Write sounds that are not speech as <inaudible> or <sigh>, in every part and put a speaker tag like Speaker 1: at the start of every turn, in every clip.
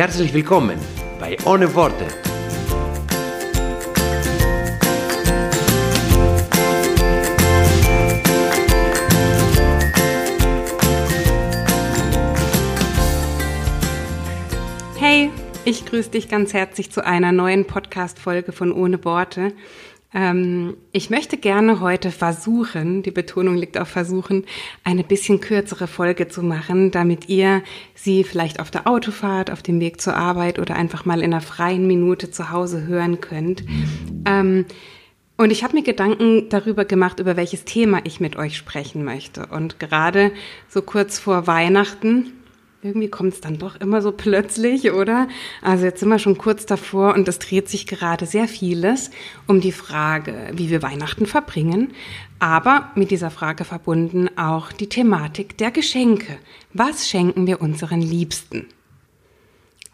Speaker 1: Herzlich willkommen bei Ohne Worte.
Speaker 2: Hey, ich grüße dich ganz herzlich zu einer neuen Podcast-Folge von Ohne Worte. Ähm, ich möchte gerne heute versuchen, die Betonung liegt auf versuchen, eine bisschen kürzere Folge zu machen, damit ihr sie vielleicht auf der Autofahrt, auf dem Weg zur Arbeit oder einfach mal in einer freien Minute zu Hause hören könnt. Ähm, und ich habe mir Gedanken darüber gemacht, über welches Thema ich mit euch sprechen möchte. Und gerade so kurz vor Weihnachten, irgendwie kommt es dann doch immer so plötzlich, oder? Also jetzt sind wir schon kurz davor und es dreht sich gerade sehr vieles um die Frage, wie wir Weihnachten verbringen, aber mit dieser Frage verbunden auch die Thematik der Geschenke. Was schenken wir unseren Liebsten?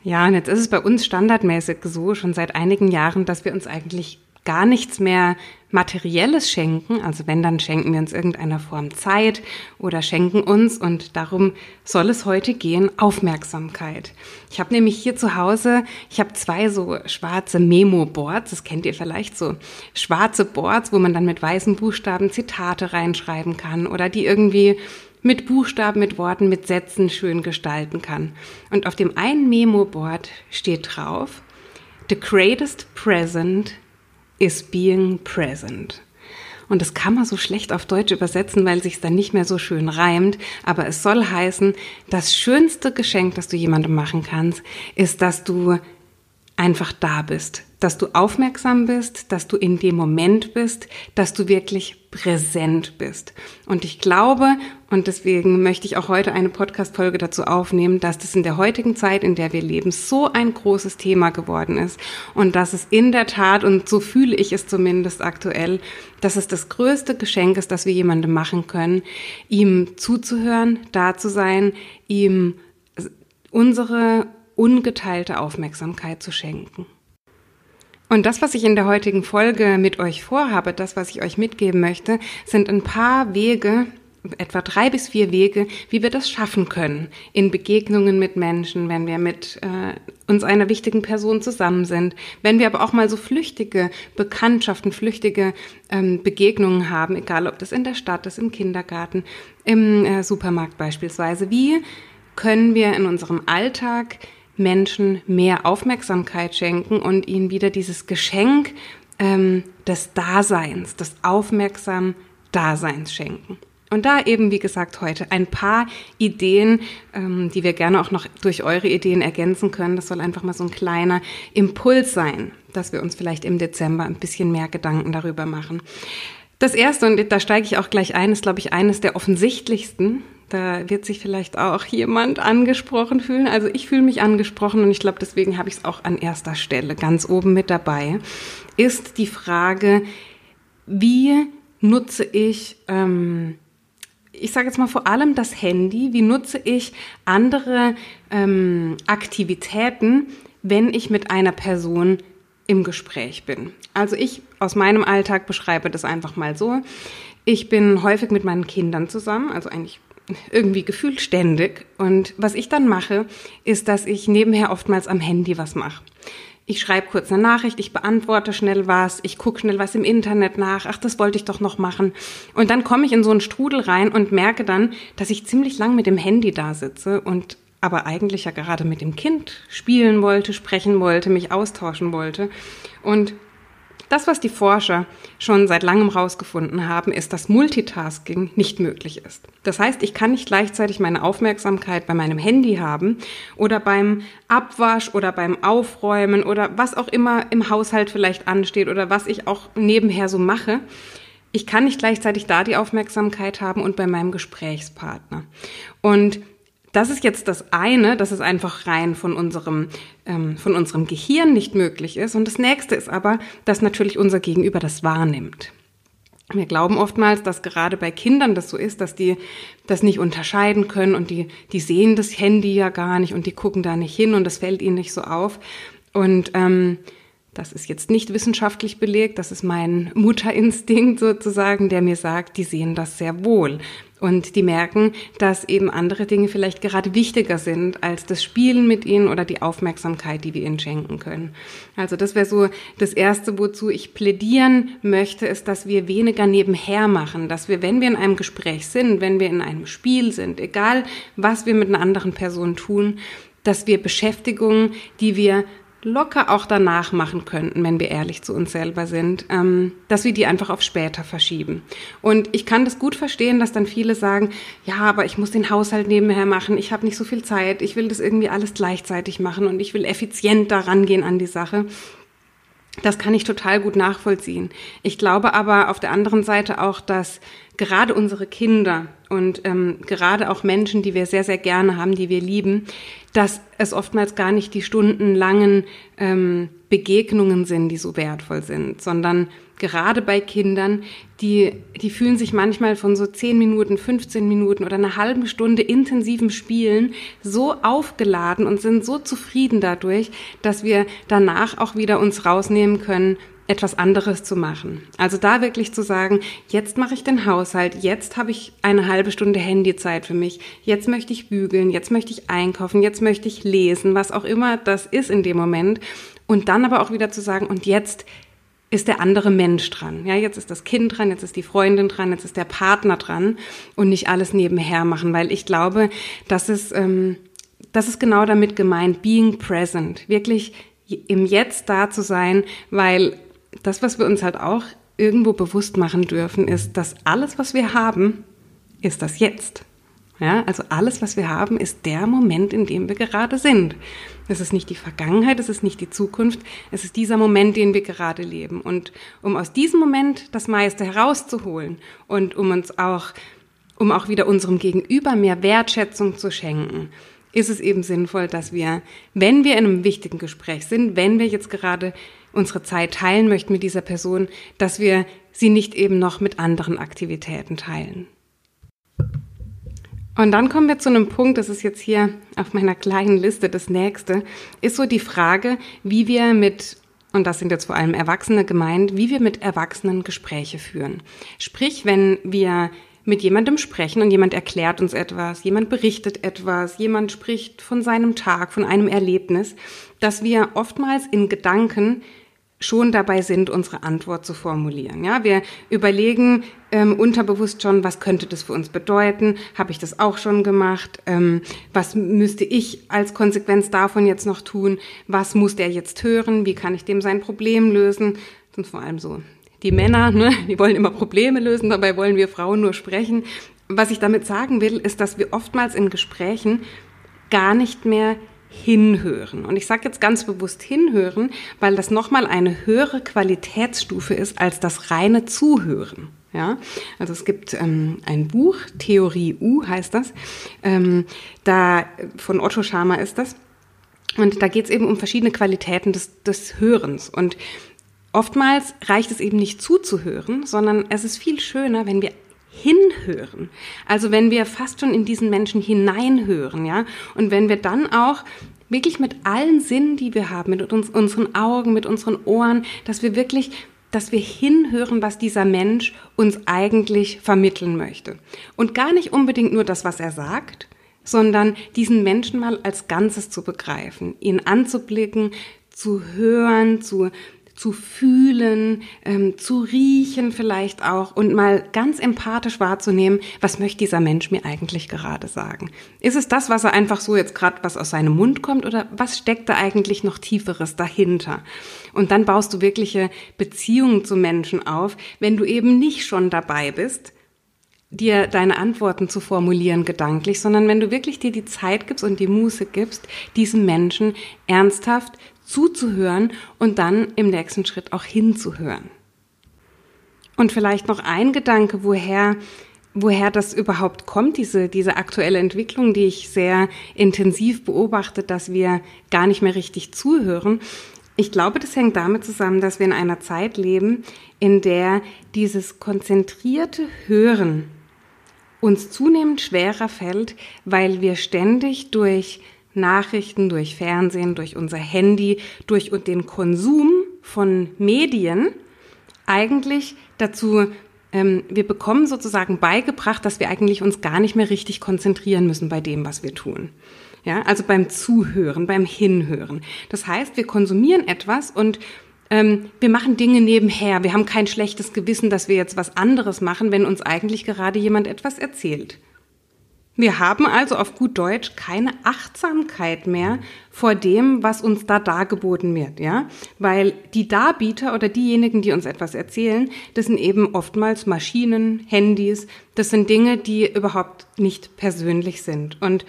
Speaker 2: Ja, und jetzt ist es bei uns standardmäßig so, schon seit einigen Jahren, dass wir uns eigentlich gar nichts mehr Materielles schenken. Also wenn, dann schenken wir uns irgendeiner Form Zeit oder schenken uns, und darum soll es heute gehen, Aufmerksamkeit. Ich habe nämlich hier zu Hause, ich habe zwei so schwarze Memo-Boards, das kennt ihr vielleicht so, schwarze Boards, wo man dann mit weißen Buchstaben Zitate reinschreiben kann oder die irgendwie mit Buchstaben, mit Worten, mit Sätzen schön gestalten kann. Und auf dem einen Memo-Board steht drauf, The greatest present is being present. Und das kann man so schlecht auf Deutsch übersetzen, weil sich dann nicht mehr so schön reimt. Aber es soll heißen, das schönste Geschenk, das du jemandem machen kannst, ist, dass du einfach da bist, dass du aufmerksam bist, dass du in dem Moment bist, dass du wirklich präsent bist. Und ich glaube, und deswegen möchte ich auch heute eine Podcast-Folge dazu aufnehmen, dass das in der heutigen Zeit, in der wir leben, so ein großes Thema geworden ist und dass es in der Tat, und so fühle ich es zumindest aktuell, dass es das größte Geschenk ist, das wir jemandem machen können, ihm zuzuhören, da zu sein, ihm unsere ungeteilte Aufmerksamkeit zu schenken. Und das, was ich in der heutigen Folge mit euch vorhabe, das, was ich euch mitgeben möchte, sind ein paar Wege, etwa drei bis vier Wege, wie wir das schaffen können in Begegnungen mit Menschen, wenn wir mit äh, uns einer wichtigen Person zusammen sind, wenn wir aber auch mal so flüchtige Bekanntschaften, flüchtige ähm, Begegnungen haben, egal ob das in der Stadt ist, im Kindergarten, im äh, Supermarkt beispielsweise. Wie können wir in unserem Alltag Menschen mehr Aufmerksamkeit schenken und ihnen wieder dieses Geschenk ähm, des Daseins, des aufmerksam Daseins schenken. Und da eben, wie gesagt, heute ein paar Ideen, ähm, die wir gerne auch noch durch eure Ideen ergänzen können. Das soll einfach mal so ein kleiner Impuls sein, dass wir uns vielleicht im Dezember ein bisschen mehr Gedanken darüber machen. Das erste, und da steige ich auch gleich ein, ist, glaube ich, eines der offensichtlichsten. Da wird sich vielleicht auch jemand angesprochen fühlen. Also ich fühle mich angesprochen und ich glaube, deswegen habe ich es auch an erster Stelle ganz oben mit dabei, ist die Frage, wie nutze ich, ähm, ich sage jetzt mal vor allem das Handy, wie nutze ich andere ähm, Aktivitäten, wenn ich mit einer Person im Gespräch bin. Also ich aus meinem Alltag beschreibe das einfach mal so. Ich bin häufig mit meinen Kindern zusammen, also eigentlich irgendwie gefühlt ständig. Und was ich dann mache, ist, dass ich nebenher oftmals am Handy was mache. Ich schreibe kurz eine Nachricht, ich beantworte schnell was, ich gucke schnell was im Internet nach, ach, das wollte ich doch noch machen. Und dann komme ich in so einen Strudel rein und merke dann, dass ich ziemlich lang mit dem Handy da sitze und aber eigentlich ja gerade mit dem Kind spielen wollte, sprechen wollte, mich austauschen wollte. Und das, was die Forscher schon seit langem rausgefunden haben, ist, dass Multitasking nicht möglich ist. Das heißt, ich kann nicht gleichzeitig meine Aufmerksamkeit bei meinem Handy haben oder beim Abwasch oder beim Aufräumen oder was auch immer im Haushalt vielleicht ansteht oder was ich auch nebenher so mache. Ich kann nicht gleichzeitig da die Aufmerksamkeit haben und bei meinem Gesprächspartner. Und das ist jetzt das eine, dass es einfach rein von unserem, ähm, von unserem Gehirn nicht möglich ist. Und das nächste ist aber, dass natürlich unser Gegenüber das wahrnimmt. Wir glauben oftmals, dass gerade bei Kindern das so ist, dass die das nicht unterscheiden können und die, die sehen das Handy ja gar nicht und die gucken da nicht hin und das fällt ihnen nicht so auf. Und ähm, das ist jetzt nicht wissenschaftlich belegt, das ist mein Mutterinstinkt sozusagen, der mir sagt, die sehen das sehr wohl. Und die merken, dass eben andere Dinge vielleicht gerade wichtiger sind als das Spielen mit ihnen oder die Aufmerksamkeit, die wir ihnen schenken können. Also das wäre so das Erste, wozu ich plädieren möchte, ist, dass wir weniger nebenher machen, dass wir, wenn wir in einem Gespräch sind, wenn wir in einem Spiel sind, egal was wir mit einer anderen Person tun, dass wir Beschäftigungen, die wir locker auch danach machen könnten, wenn wir ehrlich zu uns selber sind, ähm, dass wir die einfach auf später verschieben. Und ich kann das gut verstehen, dass dann viele sagen, ja, aber ich muss den Haushalt nebenher machen, ich habe nicht so viel Zeit, ich will das irgendwie alles gleichzeitig machen und ich will effizient daran gehen an die Sache. Das kann ich total gut nachvollziehen. Ich glaube aber auf der anderen Seite auch, dass gerade unsere Kinder und ähm, gerade auch Menschen, die wir sehr, sehr gerne haben, die wir lieben, dass es oftmals gar nicht die stundenlangen ähm, Begegnungen sind, die so wertvoll sind, sondern gerade bei Kindern, die, die fühlen sich manchmal von so 10 Minuten, 15 Minuten oder einer halben Stunde intensivem Spielen so aufgeladen und sind so zufrieden dadurch, dass wir danach auch wieder uns rausnehmen können, etwas anderes zu machen. Also da wirklich zu sagen, jetzt mache ich den Haushalt, jetzt habe ich eine halbe Stunde Handyzeit für mich, jetzt möchte ich bügeln, jetzt möchte ich einkaufen, jetzt möchte ich lesen, was auch immer das ist in dem Moment. Und dann aber auch wieder zu sagen, und jetzt ist der andere Mensch dran. Ja, jetzt ist das Kind dran, jetzt ist die Freundin dran, jetzt ist der Partner dran und nicht alles nebenher machen, weil ich glaube, das ist, ähm, das ist genau damit gemeint, being present, wirklich im Jetzt da zu sein, weil das, was wir uns halt auch irgendwo bewusst machen dürfen, ist, dass alles, was wir haben, ist das Jetzt. Ja, also alles, was wir haben, ist der Moment, in dem wir gerade sind. Es ist nicht die Vergangenheit, es ist nicht die Zukunft, es ist dieser Moment, den wir gerade leben. Und um aus diesem Moment das meiste herauszuholen und um uns auch, um auch wieder unserem Gegenüber mehr Wertschätzung zu schenken, ist es eben sinnvoll, dass wir, wenn wir in einem wichtigen Gespräch sind, wenn wir jetzt gerade unsere Zeit teilen möchten mit dieser Person, dass wir sie nicht eben noch mit anderen Aktivitäten teilen. Und dann kommen wir zu einem Punkt, das ist jetzt hier auf meiner kleinen Liste das nächste, ist so die Frage, wie wir mit und das sind jetzt vor allem Erwachsene gemeint, wie wir mit Erwachsenen Gespräche führen. Sprich, wenn wir mit jemandem sprechen und jemand erklärt uns etwas, jemand berichtet etwas, jemand spricht von seinem Tag, von einem Erlebnis, dass wir oftmals in Gedanken schon dabei sind, unsere Antwort zu formulieren. Ja, wir überlegen ähm, unterbewusst schon, was könnte das für uns bedeuten? Habe ich das auch schon gemacht? Ähm, was müsste ich als Konsequenz davon jetzt noch tun? Was muss der jetzt hören? Wie kann ich dem sein Problem lösen? Sind vor allem so die Männer, <laughs> ne? die wollen immer Probleme lösen, dabei wollen wir Frauen nur sprechen. Was ich damit sagen will, ist, dass wir oftmals in Gesprächen gar nicht mehr hinhören. Und ich sage jetzt ganz bewusst hinhören, weil das nochmal eine höhere Qualitätsstufe ist als das reine Zuhören. Ja, also es gibt ähm, ein Buch, Theorie U heißt das, ähm, da von Otto Schama ist das. Und da geht es eben um verschiedene Qualitäten des, des Hörens. Und oftmals reicht es eben nicht zuzuhören, sondern es ist viel schöner, wenn wir hinhören. Also wenn wir fast schon in diesen Menschen hineinhören, ja, und wenn wir dann auch wirklich mit allen Sinnen, die wir haben, mit uns, unseren Augen, mit unseren Ohren, dass wir wirklich, dass wir hinhören, was dieser Mensch uns eigentlich vermitteln möchte. Und gar nicht unbedingt nur das, was er sagt, sondern diesen Menschen mal als Ganzes zu begreifen, ihn anzublicken, zu hören, zu zu fühlen, ähm, zu riechen vielleicht auch und mal ganz empathisch wahrzunehmen, was möchte dieser Mensch mir eigentlich gerade sagen? Ist es das, was er einfach so jetzt gerade was aus seinem Mund kommt oder was steckt da eigentlich noch tieferes dahinter? Und dann baust du wirkliche Beziehungen zu Menschen auf, wenn du eben nicht schon dabei bist, dir deine Antworten zu formulieren gedanklich, sondern wenn du wirklich dir die Zeit gibst und die Muße gibst, diesem Menschen ernsthaft zuzuhören und dann im nächsten Schritt auch hinzuhören. Und vielleicht noch ein Gedanke, woher, woher das überhaupt kommt, diese, diese aktuelle Entwicklung, die ich sehr intensiv beobachte, dass wir gar nicht mehr richtig zuhören. Ich glaube, das hängt damit zusammen, dass wir in einer Zeit leben, in der dieses konzentrierte Hören uns zunehmend schwerer fällt, weil wir ständig durch Nachrichten, durch Fernsehen, durch unser Handy, durch den Konsum von Medien eigentlich dazu ähm, wir bekommen sozusagen beigebracht, dass wir eigentlich uns gar nicht mehr richtig konzentrieren müssen bei dem, was wir tun. Ja, also beim Zuhören, beim Hinhören. Das heißt, wir konsumieren etwas und ähm, wir machen Dinge nebenher. Wir haben kein schlechtes Gewissen, dass wir jetzt was anderes machen, wenn uns eigentlich gerade jemand etwas erzählt. Wir haben also auf gut Deutsch keine Achtsamkeit mehr vor dem, was uns da dargeboten wird, ja? Weil die Darbieter oder diejenigen, die uns etwas erzählen, das sind eben oftmals Maschinen, Handys, das sind Dinge, die überhaupt nicht persönlich sind. Und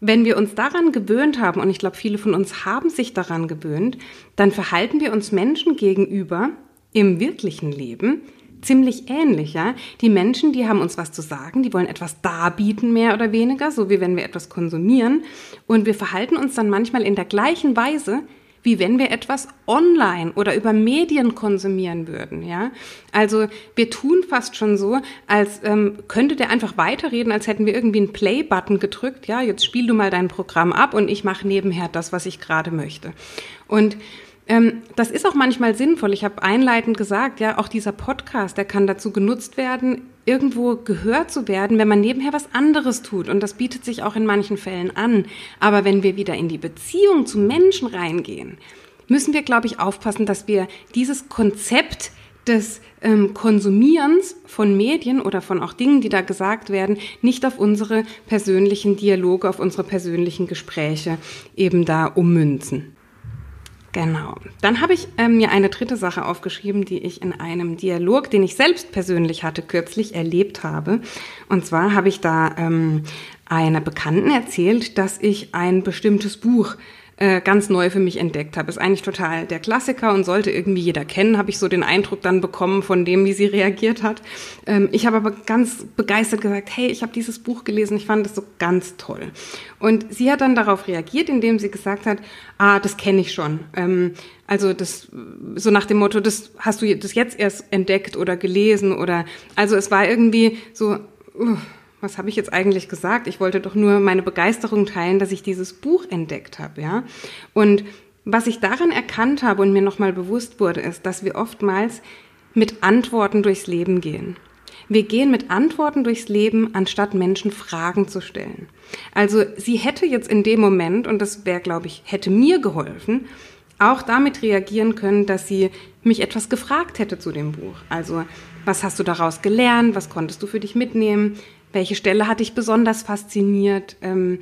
Speaker 2: wenn wir uns daran gewöhnt haben, und ich glaube, viele von uns haben sich daran gewöhnt, dann verhalten wir uns Menschen gegenüber im wirklichen Leben ziemlich ähnlich, ja. Die Menschen, die haben uns was zu sagen, die wollen etwas darbieten, mehr oder weniger, so wie wenn wir etwas konsumieren. Und wir verhalten uns dann manchmal in der gleichen Weise, wie wenn wir etwas online oder über Medien konsumieren würden, ja. Also wir tun fast schon so, als ähm, könnte der einfach weiterreden, als hätten wir irgendwie einen Play-Button gedrückt, ja. Jetzt spiel du mal dein Programm ab und ich mache nebenher das, was ich gerade möchte. Und ähm, das ist auch manchmal sinnvoll. Ich habe einleitend gesagt, ja, auch dieser Podcast, der kann dazu genutzt werden, irgendwo gehört zu werden, wenn man nebenher was anderes tut. Und das bietet sich auch in manchen Fällen an. Aber wenn wir wieder in die Beziehung zu Menschen reingehen, müssen wir, glaube ich, aufpassen, dass wir dieses Konzept des ähm, Konsumierens von Medien oder von auch Dingen, die da gesagt werden, nicht auf unsere persönlichen Dialoge, auf unsere persönlichen Gespräche eben da ummünzen. Genau. Dann habe ich ähm, mir eine dritte Sache aufgeschrieben, die ich in einem Dialog, den ich selbst persönlich hatte, kürzlich erlebt habe. Und zwar habe ich da ähm, einer Bekannten erzählt, dass ich ein bestimmtes Buch äh, ganz neu für mich entdeckt habe. Ist eigentlich total der Klassiker und sollte irgendwie jeder kennen, habe ich so den Eindruck dann bekommen von dem, wie sie reagiert hat. Ähm, ich habe aber ganz begeistert gesagt, hey, ich habe dieses Buch gelesen, ich fand das so ganz toll. Und sie hat dann darauf reagiert, indem sie gesagt hat, ah, das kenne ich schon. Ähm, also das so nach dem Motto, das hast du das jetzt erst entdeckt oder gelesen oder also es war irgendwie so uh, was habe ich jetzt eigentlich gesagt? Ich wollte doch nur meine Begeisterung teilen, dass ich dieses Buch entdeckt habe, ja. Und was ich daran erkannt habe und mir nochmal bewusst wurde, ist, dass wir oftmals mit Antworten durchs Leben gehen. Wir gehen mit Antworten durchs Leben, anstatt Menschen Fragen zu stellen. Also sie hätte jetzt in dem Moment, und das wäre, glaube ich, hätte mir geholfen, auch damit reagieren können, dass sie mich etwas gefragt hätte zu dem Buch. Also, was hast du daraus gelernt? Was konntest du für dich mitnehmen? Welche Stelle hat dich besonders fasziniert? Ähm,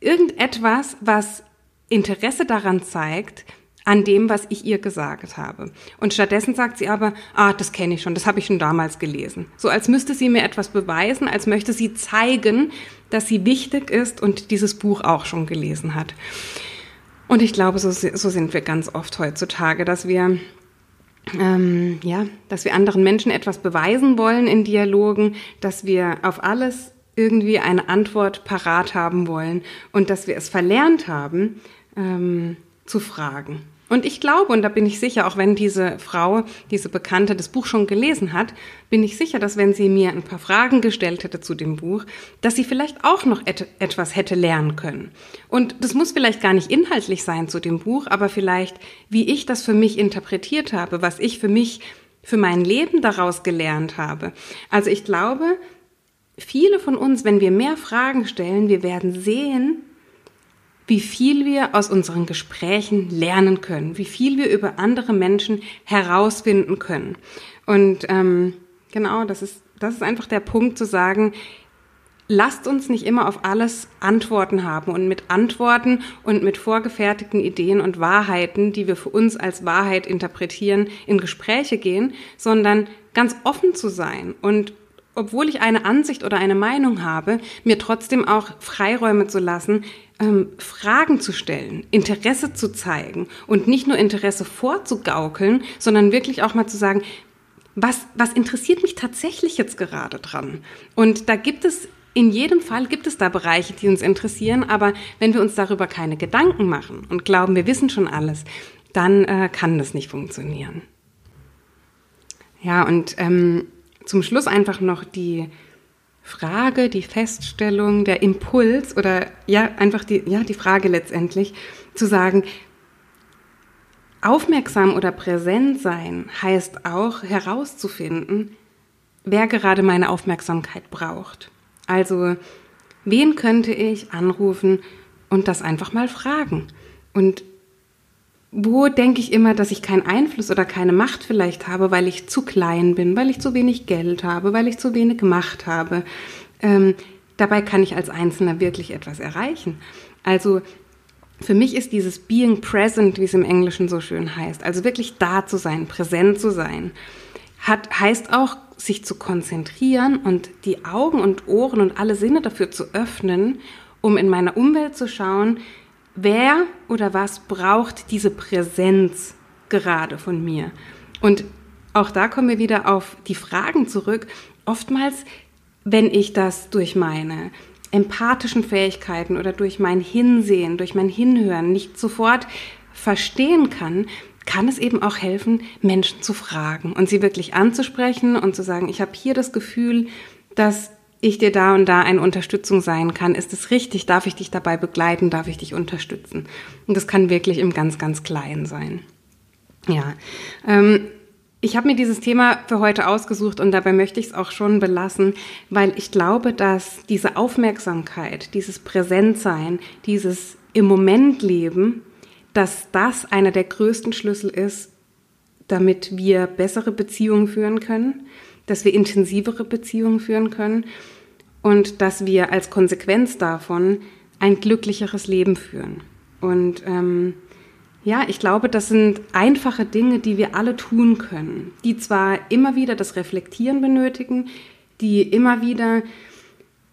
Speaker 2: irgendetwas, was Interesse daran zeigt, an dem, was ich ihr gesagt habe. Und stattdessen sagt sie aber, ah, das kenne ich schon, das habe ich schon damals gelesen. So als müsste sie mir etwas beweisen, als möchte sie zeigen, dass sie wichtig ist und dieses Buch auch schon gelesen hat. Und ich glaube, so, so sind wir ganz oft heutzutage, dass wir ähm, ja, dass wir anderen Menschen etwas beweisen wollen in Dialogen, dass wir auf alles irgendwie eine Antwort parat haben wollen und dass wir es verlernt haben, ähm, zu fragen. Und ich glaube, und da bin ich sicher, auch wenn diese Frau, diese Bekannte das Buch schon gelesen hat, bin ich sicher, dass wenn sie mir ein paar Fragen gestellt hätte zu dem Buch, dass sie vielleicht auch noch et etwas hätte lernen können. Und das muss vielleicht gar nicht inhaltlich sein zu dem Buch, aber vielleicht, wie ich das für mich interpretiert habe, was ich für mich, für mein Leben daraus gelernt habe. Also ich glaube, viele von uns, wenn wir mehr Fragen stellen, wir werden sehen, wie viel wir aus unseren Gesprächen lernen können, wie viel wir über andere Menschen herausfinden können. Und ähm, genau, das ist, das ist einfach der Punkt zu sagen, lasst uns nicht immer auf alles Antworten haben und mit Antworten und mit vorgefertigten Ideen und Wahrheiten, die wir für uns als Wahrheit interpretieren, in Gespräche gehen, sondern ganz offen zu sein und obwohl ich eine Ansicht oder eine Meinung habe, mir trotzdem auch Freiräume zu lassen, ähm, Fragen zu stellen, Interesse zu zeigen und nicht nur Interesse vorzugaukeln, sondern wirklich auch mal zu sagen, was, was interessiert mich tatsächlich jetzt gerade dran? Und da gibt es in jedem Fall gibt es da Bereiche, die uns interessieren, aber wenn wir uns darüber keine Gedanken machen und glauben, wir wissen schon alles, dann äh, kann das nicht funktionieren. Ja, und ähm, zum Schluss einfach noch die Frage, die Feststellung, der Impuls oder ja, einfach die, ja, die Frage letztendlich zu sagen, aufmerksam oder präsent sein heißt auch herauszufinden, wer gerade meine Aufmerksamkeit braucht. Also, wen könnte ich anrufen und das einfach mal fragen? Und wo denke ich immer, dass ich keinen Einfluss oder keine Macht vielleicht habe, weil ich zu klein bin, weil ich zu wenig Geld habe, weil ich zu wenig Macht habe. Ähm, dabei kann ich als Einzelner wirklich etwas erreichen. Also für mich ist dieses Being Present, wie es im Englischen so schön heißt, also wirklich da zu sein, präsent zu sein, hat, heißt auch, sich zu konzentrieren und die Augen und Ohren und alle Sinne dafür zu öffnen, um in meiner Umwelt zu schauen, wer oder was braucht diese Präsenz gerade von mir? Und auch da kommen wir wieder auf die Fragen zurück. Oftmals, wenn ich das durch meine empathischen Fähigkeiten oder durch mein Hinsehen, durch mein Hinhören nicht sofort verstehen kann, kann es eben auch helfen, Menschen zu fragen und sie wirklich anzusprechen und zu sagen, ich habe hier das Gefühl, dass ich dir da und da eine Unterstützung sein kann. Ist es richtig? Darf ich dich dabei begleiten? Darf ich dich unterstützen? Und das kann wirklich im ganz, ganz Kleinen sein. Ja. Ähm, ich habe mir dieses Thema für heute ausgesucht und dabei möchte ich es auch schon belassen, weil ich glaube, dass diese Aufmerksamkeit, dieses Präsentsein, dieses im Moment leben, dass das einer der größten Schlüssel ist, damit wir bessere Beziehungen führen können, dass wir intensivere Beziehungen führen können und dass wir als Konsequenz davon ein glücklicheres Leben führen. Und ähm, ja, ich glaube, das sind einfache Dinge, die wir alle tun können, die zwar immer wieder das Reflektieren benötigen, die immer wieder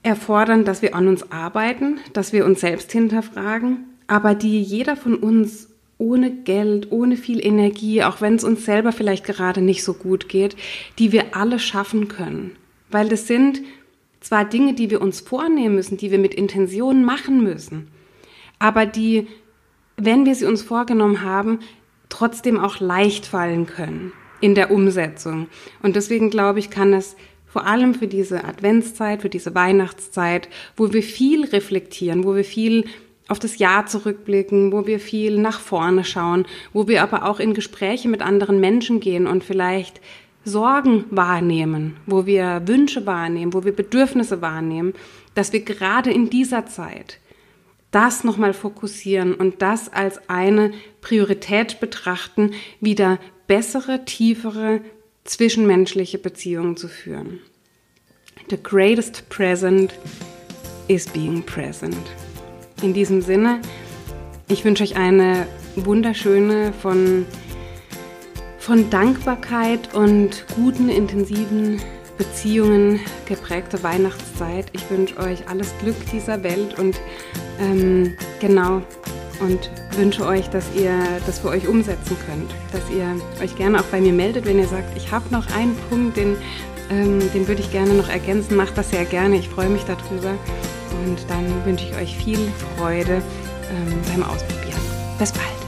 Speaker 2: erfordern, dass wir an uns arbeiten, dass wir uns selbst hinterfragen, aber die jeder von uns ohne Geld, ohne viel Energie, auch wenn es uns selber vielleicht gerade nicht so gut geht, die wir alle schaffen können. Weil das sind zwar Dinge, die wir uns vornehmen müssen, die wir mit Intention machen müssen, aber die, wenn wir sie uns vorgenommen haben, trotzdem auch leicht fallen können in der Umsetzung. Und deswegen glaube ich, kann es vor allem für diese Adventszeit, für diese Weihnachtszeit, wo wir viel reflektieren, wo wir viel auf das Jahr zurückblicken, wo wir viel nach vorne schauen, wo wir aber auch in Gespräche mit anderen Menschen gehen und vielleicht Sorgen wahrnehmen, wo wir Wünsche wahrnehmen, wo wir Bedürfnisse wahrnehmen, dass wir gerade in dieser Zeit das nochmal fokussieren und das als eine Priorität betrachten, wieder bessere, tiefere zwischenmenschliche Beziehungen zu führen. The greatest present is being present. In diesem Sinne, ich wünsche euch eine wunderschöne, von, von Dankbarkeit und guten, intensiven Beziehungen geprägte Weihnachtszeit. Ich wünsche euch alles Glück dieser Welt und ähm, genau und wünsche euch, dass ihr das für euch umsetzen könnt. Dass ihr euch gerne auch bei mir meldet, wenn ihr sagt, ich habe noch einen Punkt, den, ähm, den würde ich gerne noch ergänzen. Macht das sehr gerne. Ich freue mich darüber. Und dann wünsche ich euch viel Freude ähm, beim Ausprobieren. Bis bald.